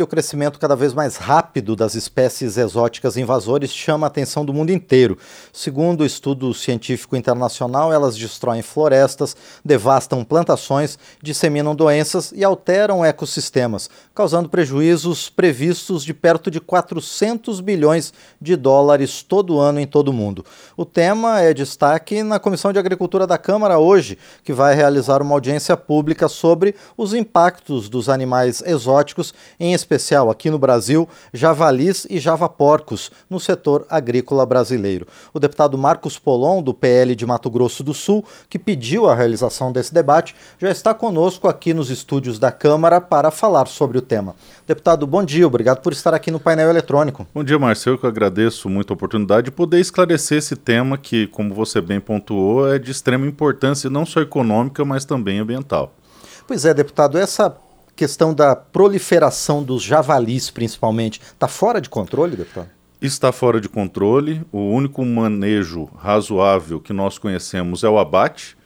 O crescimento cada vez mais rápido das espécies exóticas invasoras chama a atenção do mundo inteiro. Segundo o estudo científico internacional, elas destroem florestas, devastam plantações, disseminam doenças e alteram ecossistemas, causando prejuízos previstos de perto de 400 bilhões de dólares todo ano em todo o mundo. O tema é destaque na Comissão de Agricultura da Câmara hoje, que vai realizar uma audiência pública sobre os impactos dos animais exóticos em aqui no Brasil, javalis e javaporcos no setor agrícola brasileiro. O deputado Marcos Polon, do PL de Mato Grosso do Sul, que pediu a realização desse debate, já está conosco aqui nos estúdios da Câmara para falar sobre o tema. Deputado, bom dia, obrigado por estar aqui no painel eletrônico. Bom dia, Marcelo, que eu agradeço muito a oportunidade de poder esclarecer esse tema que, como você bem pontuou, é de extrema importância não só econômica, mas também ambiental. Pois é, deputado, essa questão da proliferação dos javalis, principalmente, está fora de controle, deputado? Está fora de controle. O único manejo razoável que nós conhecemos é o abate.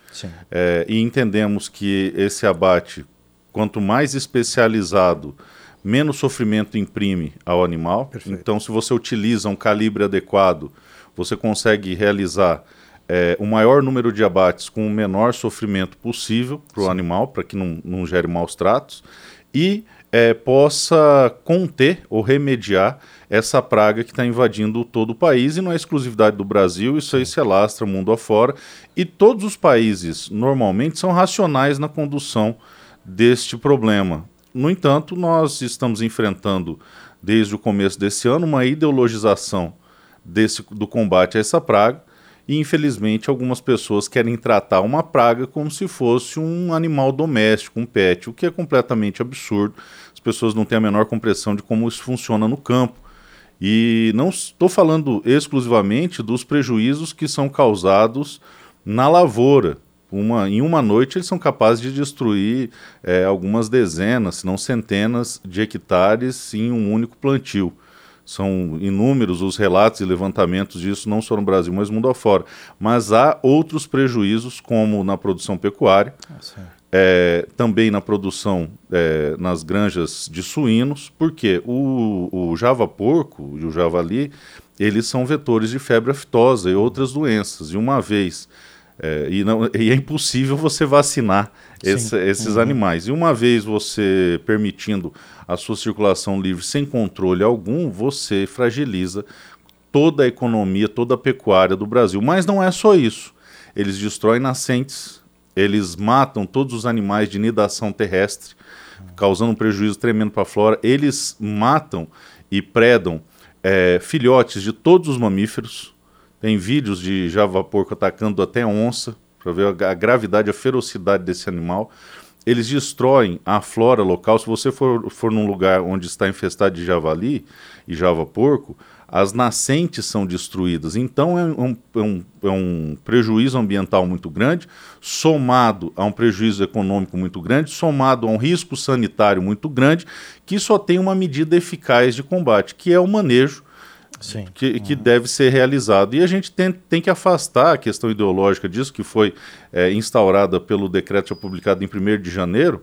É, e entendemos que esse abate, quanto mais especializado, menos sofrimento imprime ao animal. Perfeito. Então, se você utiliza um calibre adequado, você consegue realizar é, o maior número de abates com o menor sofrimento possível para o animal, para que não, não gere maus tratos, e é, possa conter ou remediar essa praga que está invadindo todo o país, e não é exclusividade do Brasil, isso aí se alastra mundo afora, e todos os países normalmente são racionais na condução deste problema. No entanto, nós estamos enfrentando, desde o começo desse ano, uma ideologização desse, do combate a essa praga, e infelizmente algumas pessoas querem tratar uma praga como se fosse um animal doméstico, um pet, o que é completamente absurdo. As pessoas não têm a menor compreensão de como isso funciona no campo. E não estou falando exclusivamente dos prejuízos que são causados na lavoura. Uma, em uma noite eles são capazes de destruir é, algumas dezenas, se não centenas de hectares em um único plantio. São inúmeros os relatos e levantamentos disso, não só no Brasil, mas mundo afora. Mas há outros prejuízos, como na produção pecuária, ah, é, também na produção é, nas granjas de suínos, porque o, o java porco e o javali, eles são vetores de febre aftosa e outras doenças. E uma vez é, e, não, e, é impossível você vacinar esse, esses uhum. animais. E uma vez você permitindo a sua circulação livre sem controle algum, você fragiliza toda a economia, toda a pecuária do Brasil. Mas não é só isso. Eles destroem nascentes, eles matam todos os animais de nidação terrestre, causando um prejuízo tremendo para a flora. Eles matam e predam é, filhotes de todos os mamíferos tem vídeos de java porco atacando até onça, para ver a, gravidade, a ferocidade desse animal. Eles destroem a flora local. Se você for, for num lugar onde está infestado de javali e java porco, as nascentes são destruídas. Então é um, é, um, é um, prejuízo ambiental muito grande, somado a um prejuízo econômico muito grande, somado a um risco sanitário muito grande, que só tem uma medida eficaz de combate, que é o manejo Sim. que, que uhum. deve ser realizado. E a gente tem, tem que afastar a questão ideológica disso, que foi é, instaurada pelo decreto publicado em 1 de janeiro,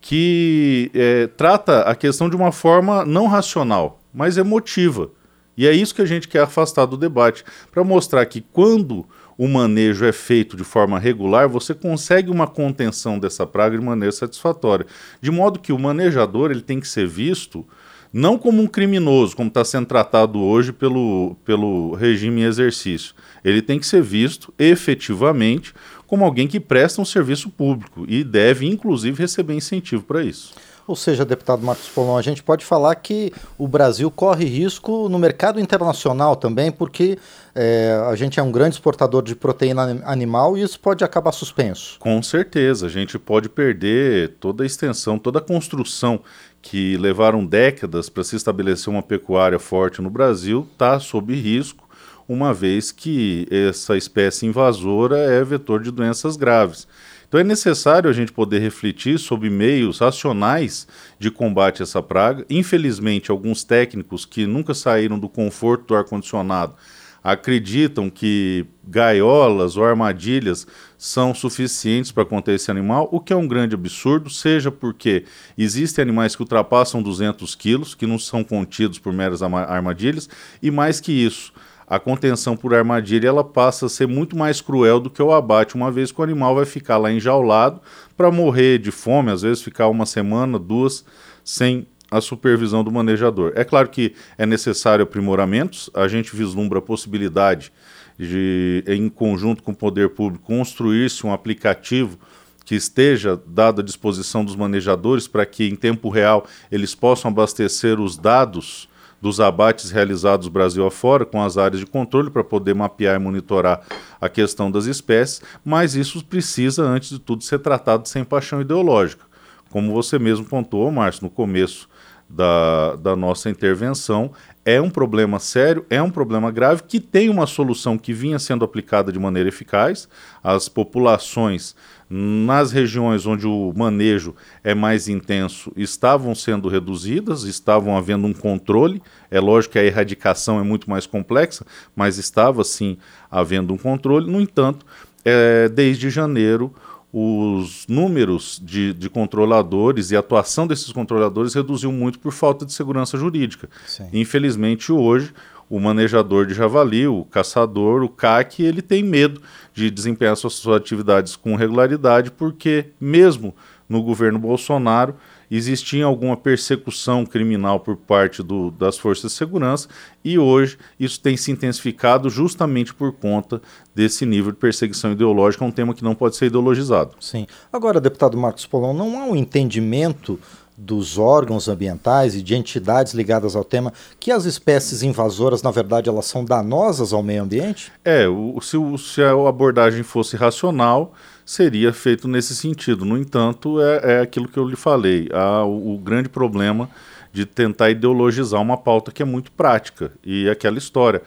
que é, trata a questão de uma forma não racional, mas emotiva. E é isso que a gente quer afastar do debate, para mostrar que quando o manejo é feito de forma regular, você consegue uma contenção dessa praga de maneira satisfatória. De modo que o manejador ele tem que ser visto não como um criminoso, como está sendo tratado hoje pelo, pelo regime em exercício. Ele tem que ser visto efetivamente como alguém que presta um serviço público e deve, inclusive, receber incentivo para isso. Ou seja, deputado Marcos Polon, a gente pode falar que o Brasil corre risco no mercado internacional também, porque é, a gente é um grande exportador de proteína animal e isso pode acabar suspenso. Com certeza, a gente pode perder toda a extensão, toda a construção que levaram décadas para se estabelecer uma pecuária forte no Brasil, está sob risco, uma vez que essa espécie invasora é vetor de doenças graves. Então é necessário a gente poder refletir sobre meios racionais de combate a essa praga. Infelizmente, alguns técnicos que nunca saíram do conforto do ar-condicionado acreditam que gaiolas ou armadilhas são suficientes para conter esse animal, o que é um grande absurdo, seja porque existem animais que ultrapassam 200 quilos, que não são contidos por meras armadilhas, e mais que isso, a contenção por armadilha ela passa a ser muito mais cruel do que o abate, uma vez que o animal vai ficar lá enjaulado para morrer de fome, às vezes ficar uma semana, duas, sem a supervisão do manejador. É claro que é necessário aprimoramentos, a gente vislumbra a possibilidade de, em conjunto com o poder público, construir-se um aplicativo que esteja dado à disposição dos manejadores para que, em tempo real, eles possam abastecer os dados dos abates realizados Brasil afora com as áreas de controle para poder mapear e monitorar a questão das espécies, mas isso precisa, antes de tudo, ser tratado sem paixão ideológica. Como você mesmo pontuou, Márcio, no começo da, da nossa intervenção, é um problema sério, é um problema grave que tem uma solução que vinha sendo aplicada de maneira eficaz. As populações nas regiões onde o manejo é mais intenso estavam sendo reduzidas, estavam havendo um controle. É lógico que a erradicação é muito mais complexa, mas estava sim havendo um controle. No entanto, é, desde janeiro, os números de, de, controladores e a atuação desses controladores reduziu muito por falta de segurança jurídica. Sim. Infelizmente, hoje, o manejador de javali, o caçador, o CAC, ele tem medo de desempenhar suas atividades com regularidade, porque mesmo no governo Bolsonaro existia alguma persecução criminal por parte do, das forças de segurança e hoje isso tem se intensificado justamente por conta desse nível de perseguição ideológica, um tema que não pode ser ideologizado. Sim. Agora, deputado Marcos Polão, não há um entendimento dos órgãos ambientais e de entidades ligadas ao tema que as espécies invasoras, na verdade, elas são danosas ao meio ambiente? É, o, se, o, se a abordagem fosse racional, seria feito nesse sentido. No entanto, é, é aquilo que eu lhe falei, há o, o, grande problema de tentar ideologizar uma pauta que é muito prática. E aquela história,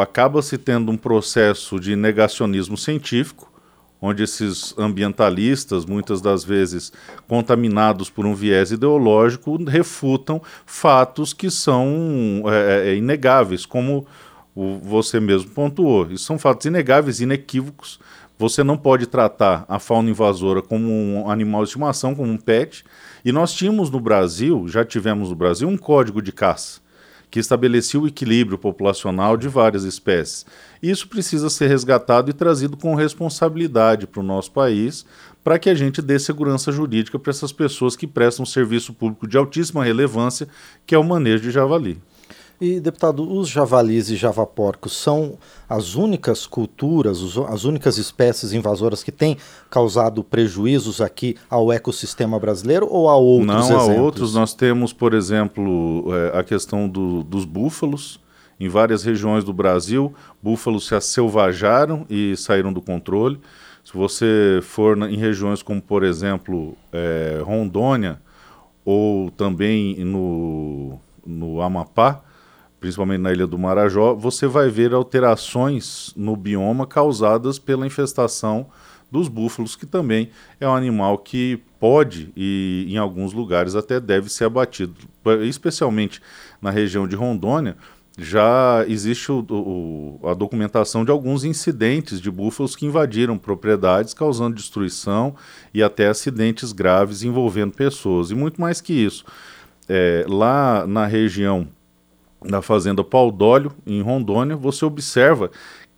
acaba-se tendo um processo de negacionismo científico, onde esses ambientalistas, muitas das vezes contaminados por um viés ideológico, refutam fatos que são é, é, inegáveis, como você mesmo pontuou. Isso são fatos inegáveis, inequívocos, você não pode tratar a fauna invasora como um animal de estimação, como um pet. E nós tínhamos no Brasil, já tivemos no Brasil, um código de caça que estabelecia o equilíbrio populacional de várias espécies. Isso precisa ser resgatado e trazido com responsabilidade para o nosso país, para que a gente dê segurança jurídica para essas pessoas que prestam um serviço público de altíssima relevância, que é o manejo de javali. E, deputado, os javalis e javaporcos são as únicas culturas, as únicas espécies invasoras que têm causado prejuízos aqui ao ecossistema brasileiro ou há outros Não, exemplos? há outros. Nós temos, por exemplo, é, a questão do, dos búfalos. Em várias regiões do Brasil, búfalos se acelvajaram e saíram do controle. Se você for em regiões como, por exemplo, é, Rondônia ou também no, no Amapá, principalmente na Ilha do Marajó, você vai ver alterações no bioma causadas pela infestação dos búfalos, que também é um animal que pode e em alguns lugares até deve ser abatido, especialmente na região de Rondônia. Já existe o, o, a documentação de alguns incidentes de búfalos que invadiram propriedades, causando destruição e até acidentes graves envolvendo pessoas. E muito mais que isso, é, lá na região na fazenda Paudólio, em Rondônia, você observa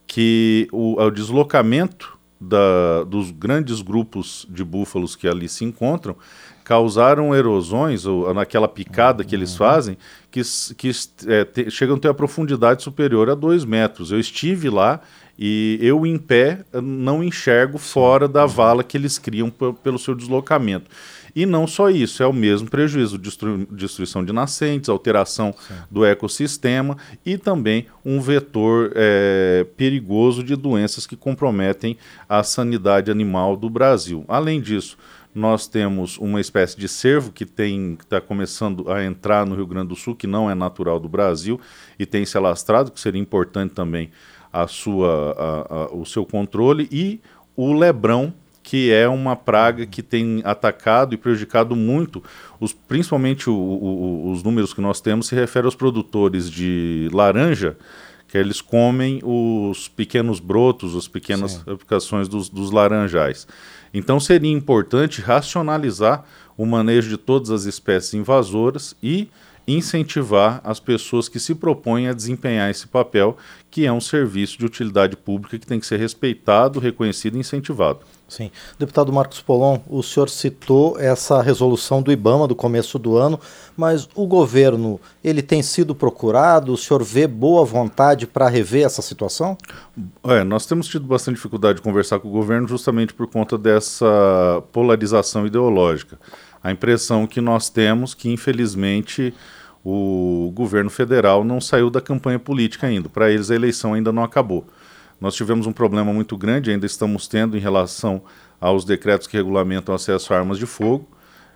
que o, o deslocamento da, dos grandes grupos de búfalos que ali se encontram causaram erosões, ou naquela picada que eles fazem, que, que é, te, chegam a ter a profundidade superior a dois metros. Eu estive lá e eu em pé não enxergo fora da vala que eles criam pelo seu deslocamento. E não só isso, é o mesmo prejuízo, destru destruição de nascentes, alteração Sim. do ecossistema e também um vetor é, perigoso de doenças que comprometem a sanidade animal do Brasil. Além disso, nós temos uma espécie de cervo que está começando a entrar no Rio Grande do Sul, que não é natural do Brasil e tem se alastrado, que seria importante também a sua, a, a, o seu controle, e o lebrão, que é uma praga que tem atacado e prejudicado muito, os, principalmente o, o, os números que nós temos se referem aos produtores de laranja, que eles comem os pequenos brotos, as pequenas Sim. aplicações dos, dos laranjais. Então seria importante racionalizar o manejo de todas as espécies invasoras e incentivar as pessoas que se propõem a desempenhar esse papel, que é um serviço de utilidade pública que tem que ser respeitado, reconhecido e incentivado. Sim. Deputado Marcos Polon, o senhor citou essa resolução do IBAMA do começo do ano, mas o governo, ele tem sido procurado? O senhor vê boa vontade para rever essa situação? É, nós temos tido bastante dificuldade de conversar com o governo justamente por conta dessa polarização ideológica. A impressão que nós temos que, infelizmente, o governo federal não saiu da campanha política ainda. Para eles, a eleição ainda não acabou. Nós tivemos um problema muito grande, ainda estamos tendo em relação aos decretos que regulamentam acesso a armas de fogo,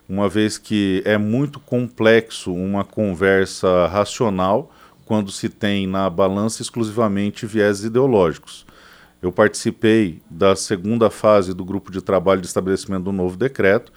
uma vez que é muito complexo uma conversa racional quando se tem na balança exclusivamente viés ideológicos. Eu participei da segunda fase do grupo de trabalho de estabelecimento do novo decreto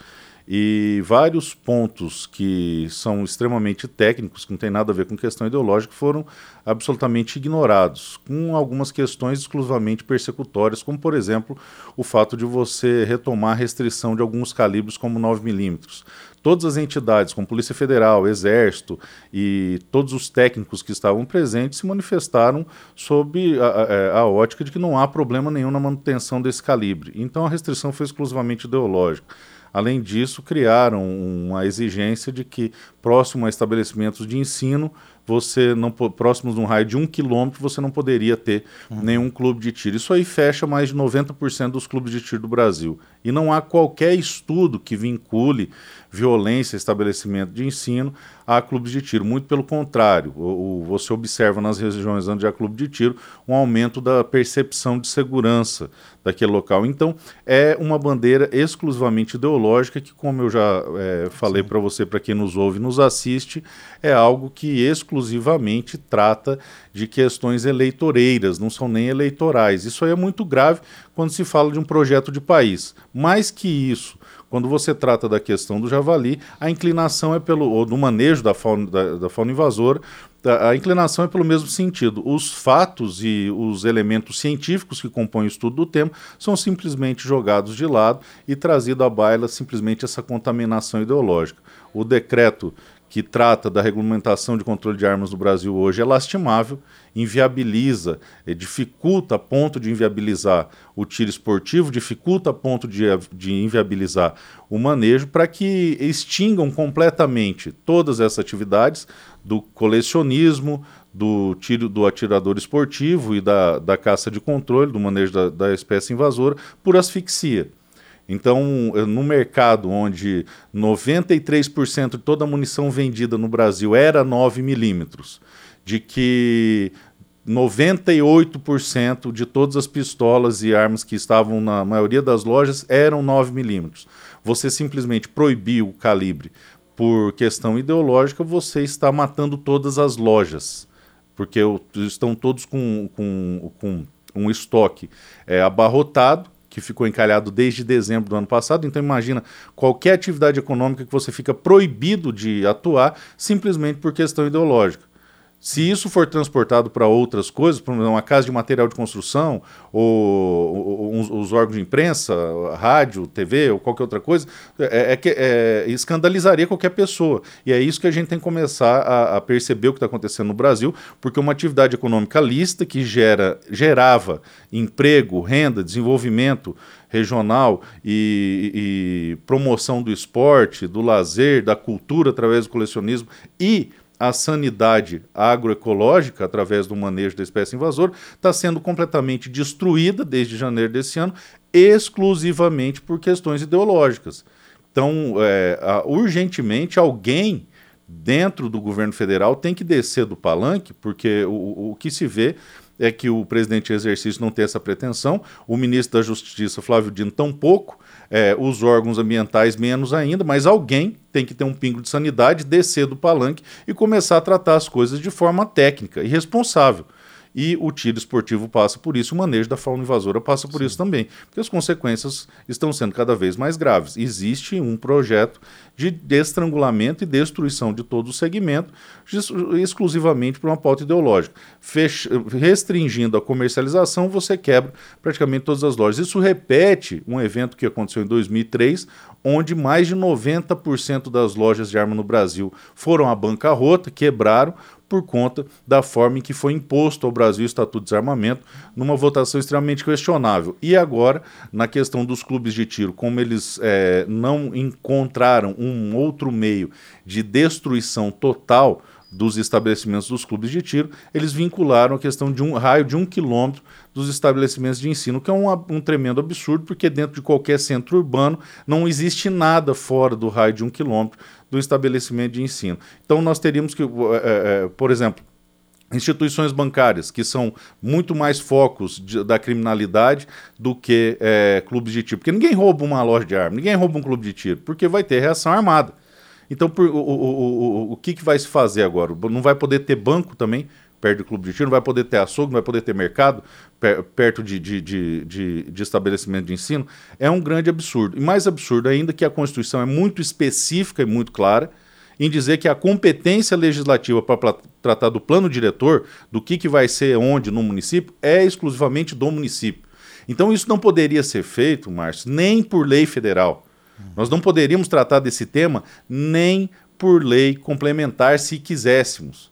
e vários pontos que são extremamente técnicos, que não tem nada a ver com questão ideológica, foram absolutamente ignorados, com algumas questões exclusivamente persecutórias, como, por exemplo, o fato de você retomar a restrição de alguns calibres como 9mm. Todas as entidades, como Polícia Federal, Exército e todos os técnicos que estavam presentes se manifestaram sob a, a, é, a ótica de que não há problema nenhum na manutenção desse calibre. Então a restrição foi exclusivamente ideológica. Além disso, criaram uma exigência de que, próximo a estabelecimentos de ensino, você não próximos de um raio de um quilômetro, você não poderia ter uhum. nenhum clube de tiro. Isso aí fecha mais de 90% dos clubes de tiro do Brasil. E não há qualquer estudo que vincule violência, estabelecimento de ensino a clubes de tiro. Muito pelo contrário, o, o, você observa nas regiões onde há clube de tiro um aumento da percepção de segurança daquele local. Então, é uma bandeira exclusivamente ideológica que, como eu já é, falei para você, para quem nos ouve e nos assiste, é algo que exclusivamente trata de questões eleitoreiras, não são nem eleitorais. Isso aí é muito grave quando se fala de um projeto de país. Mais que isso, quando você trata da questão do javali, a inclinação é pelo, ou do manejo da fauna, da, da fauna invasora, a inclinação é pelo mesmo sentido. Os fatos e os elementos científicos que compõem o estudo do tema são simplesmente jogados de lado e trazido à baila simplesmente essa contaminação ideológica. O decreto que trata da regulamentação de controle de armas no Brasil hoje é lastimável, inviabiliza, eh, dificulta a ponto de inviabilizar o tiro esportivo, dificulta a ponto de, de inviabilizar o manejo, para que extingam completamente todas essas atividades do colecionismo, do tiro do atirador esportivo e da, da caça de controle, do manejo da, da espécie invasora, por asfixia. Então, no mercado onde 93% de toda a munição vendida no Brasil era 9 milímetros, de que 98% de todas as pistolas e armas que estavam na maioria das lojas eram 9 milímetros. Você simplesmente proibiu o calibre por questão ideológica, você está matando todas as lojas, porque estão todos com, com, com um estoque é, abarrotado que ficou encalhado desde dezembro do ano passado. Então imagina qualquer atividade econômica que você fica proibido de atuar simplesmente por questão ideológica. Se isso for transportado para outras coisas, para uma casa de material de construção, ou, ou, ou, os órgãos de imprensa, rádio, TV ou qualquer outra coisa, é, é, é, escandalizaria qualquer pessoa. E é isso que a gente tem que começar a, a perceber o que está acontecendo no Brasil, porque uma atividade econômica lista que gera, gerava emprego, renda, desenvolvimento regional e, e promoção do esporte, do lazer, da cultura através do colecionismo e a sanidade agroecológica, através do manejo da espécie invasora, está sendo completamente destruída desde janeiro desse ano, exclusivamente por questões ideológicas. Então, é, urgentemente, alguém dentro do governo federal tem que descer do palanque, porque o, o que se vê é que o presidente em exercício não tem essa pretensão, o ministro da Justiça, Flávio Dino, tampouco, é, os órgãos ambientais menos ainda, mas alguém tem que ter um pingo de sanidade, descer do palanque e começar a tratar as coisas de forma técnica e responsável. E o tiro esportivo passa por isso, o manejo da fauna invasora passa por Sim. isso também, porque as consequências estão sendo cada vez mais graves. Existe um projeto de destrangulamento e destruição de todo o segmento, exclusivamente por uma pauta ideológica. Fecha, restringindo a comercialização, você quebra praticamente todas as lojas. Isso repete um evento que aconteceu em 2003, onde mais de 90% das lojas de arma no Brasil foram à bancarrota, quebraram, por conta da forma em que foi imposto ao Brasil o Estatuto de Desarmamento, numa votação extremamente questionável. E agora, na questão dos clubes de tiro, como eles é, não encontraram um outro meio de destruição total dos estabelecimentos dos clubes de tiro, eles vincularam a questão de um raio de um quilômetro dos estabelecimentos de ensino, que é um, um, tremendo absurdo, porque dentro de qualquer centro urbano não existe nada fora do raio de um quilômetro do estabelecimento de ensino. Então nós teríamos que, é, é, por exemplo, instituições bancárias, que são muito mais focos de, da criminalidade do que é, clubes de tiro. Porque ninguém rouba uma loja de arma, ninguém rouba um clube de tiro, porque vai ter reação armada. Então, por, o, o, o, o que, que vai se fazer agora? Não vai poder ter banco também perto do clube de tiro, não vai poder ter açougue, não vai poder ter mercado per, perto de, de, de, de, de estabelecimento de ensino. É um grande absurdo. E mais absurdo ainda que a Constituição é muito específica e muito clara em dizer que a competência legislativa para tratar do plano diretor, do que, que vai ser onde no município, é exclusivamente do município. Então isso não poderia ser feito, Márcio, nem por lei federal. Nós não poderíamos tratar desse tema nem por lei complementar se quiséssemos.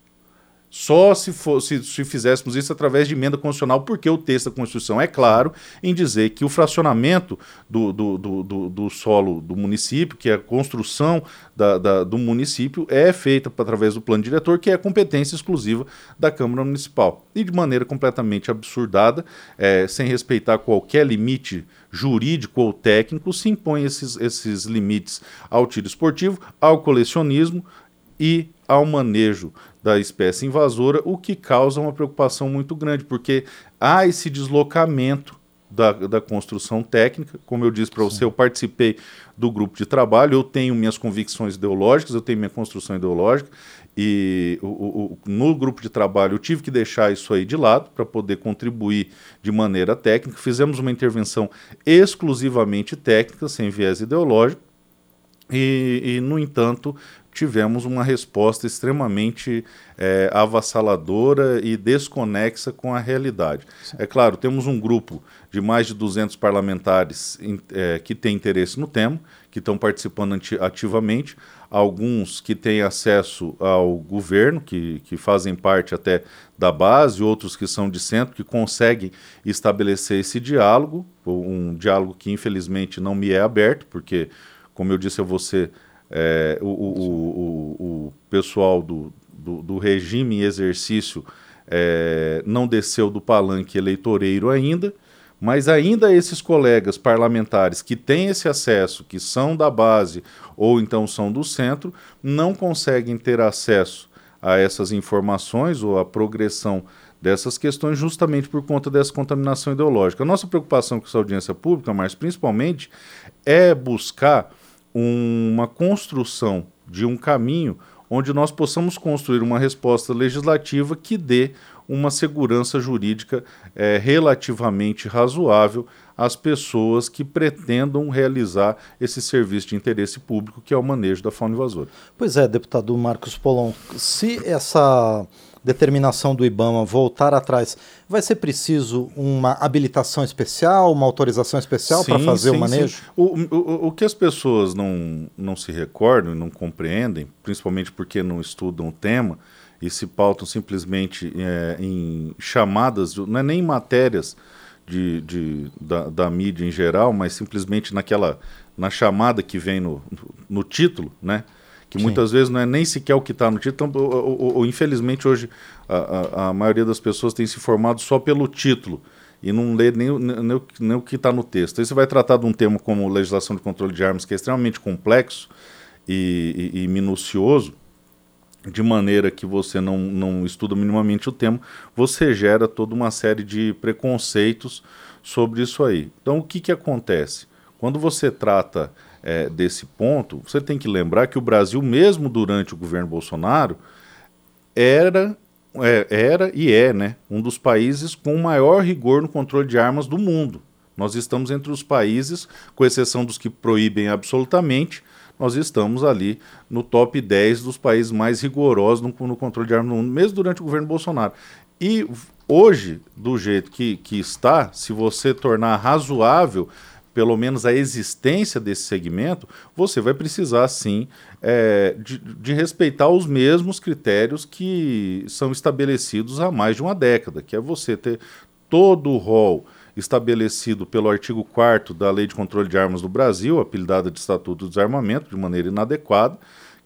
Só se, fosse, se fizéssemos isso através de emenda constitucional, porque o texto da Constituição é claro em dizer que o fracionamento do, do, do, do, do solo do município, que é a construção da, da, do município, é feita através do plano diretor, que é competência exclusiva da Câmara Municipal. E de maneira completamente absurdada, é, sem respeitar qualquer limite jurídico ou técnico, se impõe esses, esses limites ao tiro esportivo, ao colecionismo e ao manejo da espécie invasora, o que causa uma preocupação muito grande, porque há esse deslocamento da, da construção técnica. Como eu disse para você, eu participei do grupo de trabalho, eu tenho minhas convicções ideológicas, eu tenho minha construção ideológica, e o, o, no grupo de trabalho eu tive que deixar isso aí de lado para poder contribuir de maneira técnica. Fizemos uma intervenção exclusivamente técnica, sem viés ideológico, e, e, no entanto, tivemos uma resposta extremamente é, avassaladora e desconexa com a realidade. Sim. É claro, temos um grupo de mais de 200 parlamentares é, que tem interesse no tema, que estão participando ativamente, alguns que têm acesso ao governo, que, que fazem parte até da base, outros que são de centro, que conseguem estabelecer esse diálogo, um diálogo que infelizmente não me é aberto, porque, como eu disse a você, é, o, o, o, o, pessoal do, do, do regime em exercício é, não desceu do palanque eleitoreiro ainda, mas ainda esses colegas parlamentares que têm esse acesso, que são da base ou então são do centro, não conseguem ter acesso a essas informações ou a progressão dessas questões justamente por conta dessa contaminação ideológica. A nossa preocupação com essa audiência pública, mas principalmente, é buscar uma construção de um caminho onde nós possamos construir uma resposta legislativa que dê uma segurança jurídica é, relativamente razoável às pessoas que pretendam realizar esse serviço de interesse público, que é o manejo da fauna invasora. Pois é, deputado Marcos Polon, se essa determinação do IBAMA voltar atrás, vai ser preciso uma habilitação especial, uma autorização especial para fazer sim, o manejo? O, o, o que as pessoas não, não se recordam e não compreendem, principalmente porque não estudam o tema e se pautam simplesmente é, em chamadas, não é nem matérias de, de, da, da mídia em geral, mas simplesmente naquela na chamada que vem no, no título, né? Que Sim. muitas vezes não é nem sequer o que está no título. Então, ou, ou, infelizmente, hoje a, a, a, maioria das pessoas tem se formado só pelo título e não lê nem, nem, nem o que está no texto. Aí você vai tratar de um tema como legislação de controle de armas, que é extremamente complexo e, e, e minucioso, de maneira que você não, não estuda minimamente o tema, você gera toda uma série de preconceitos sobre isso aí. Então, o que, que acontece? Quando você trata é, desse ponto, você tem que lembrar que o Brasil, mesmo durante o governo Bolsonaro, era é, era e é né, um dos países com maior rigor no controle de armas do mundo. Nós estamos entre os países, com exceção dos que proíbem absolutamente, nós estamos ali no top 10 dos países mais rigorosos no, no controle de armas no mundo, mesmo durante o governo Bolsonaro. E hoje, do jeito que, que está, se você tornar razoável pelo menos a existência desse segmento, você vai precisar sim é, de, de, respeitar os mesmos critérios que são estabelecidos há mais de uma década, que é você ter todo o rol estabelecido pelo artigo 4 da Lei de Controle de Armas do Brasil, apelidada de Estatuto do Desarmamento, de maneira inadequada,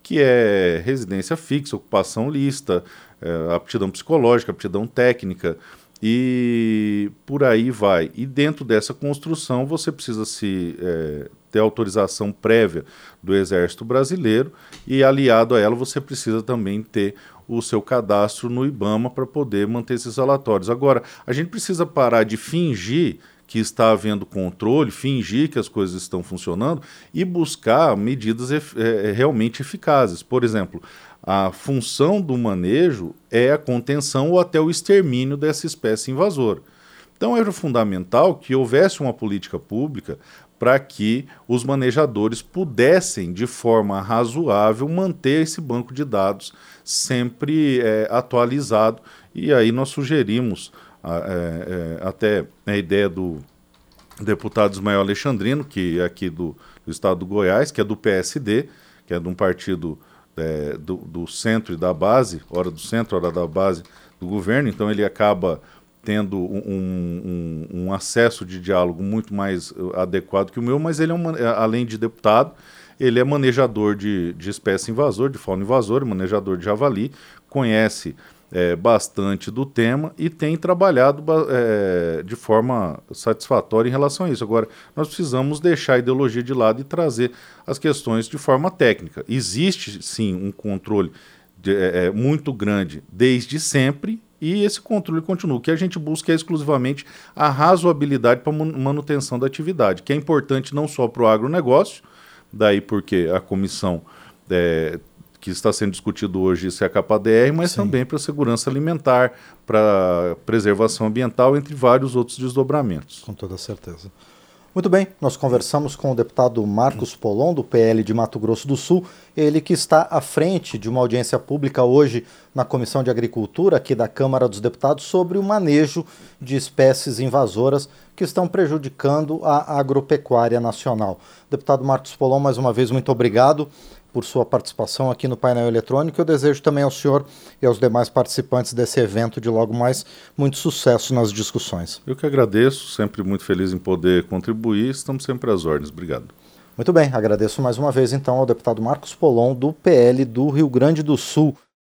que é residência fixa, ocupação lista, é, aptidão psicológica, aptidão técnica, e por aí vai. E dentro dessa construção você precisa se é, ter autorização prévia do Exército Brasileiro e aliado a ela você precisa também ter o seu cadastro no IBAMA para poder manter esses relatórios. Agora, a gente precisa parar de fingir que está havendo controle, fingir que as coisas estão funcionando e buscar medidas é, realmente eficazes. Por exemplo, a função do manejo é a contenção ou até o extermínio dessa espécie invasora. Então era fundamental que houvesse uma política pública para que os manejadores pudessem, de forma razoável, manter esse banco de dados sempre é, atualizado. E aí nós sugerimos é, é, até a ideia do deputado Ismael Alexandrino, que é aqui do, do estado do Goiás, que é do PSD, que é de um partido é, do, do, centro e da base, hora do centro, hora da base do governo, então ele acaba tendo um, um, um acesso de diálogo muito mais uh, adequado que o meu, mas ele é, um, além de deputado, ele é manejador de, de espécie invasor, de fauna invasora, manejador de javali, conhece é, bastante do tema e tem trabalhado é, de forma satisfatória em relação a isso. Agora, nós precisamos deixar a ideologia de lado e trazer as questões de forma técnica. Existe, sim, um controle de, é, é muito grande desde sempre e esse controle continua. O que a gente busca é exclusivamente a razoabilidade para manutenção da atividade, que é importante não só para o agronegócio, daí porque a comissão é, que está sendo discutido hoje, isso é a CAPADR, mas Sim. também para a segurança alimentar, para preservação ambiental, entre vários outros desdobramentos. Com toda certeza. Muito bem, nós conversamos com o deputado Marcos Polon, do PL de Mato Grosso do Sul, ele que está à frente de uma audiência pública hoje na Comissão de Agricultura aqui da Câmara dos Deputados sobre o manejo de espécies invasoras que estão prejudicando a agropecuária nacional. Deputado Marcos Polon, mais uma vez, muito obrigado por sua participação aqui no painel eletrônico. Eu desejo também ao senhor e aos demais participantes desse evento de logo mais muito sucesso nas discussões. Eu que agradeço, sempre muito feliz em poder contribuir. Estamos sempre às ordens. Obrigado. Muito bem, agradeço mais uma vez então ao deputado Marcos Polon, do PL do Rio Grande do Sul.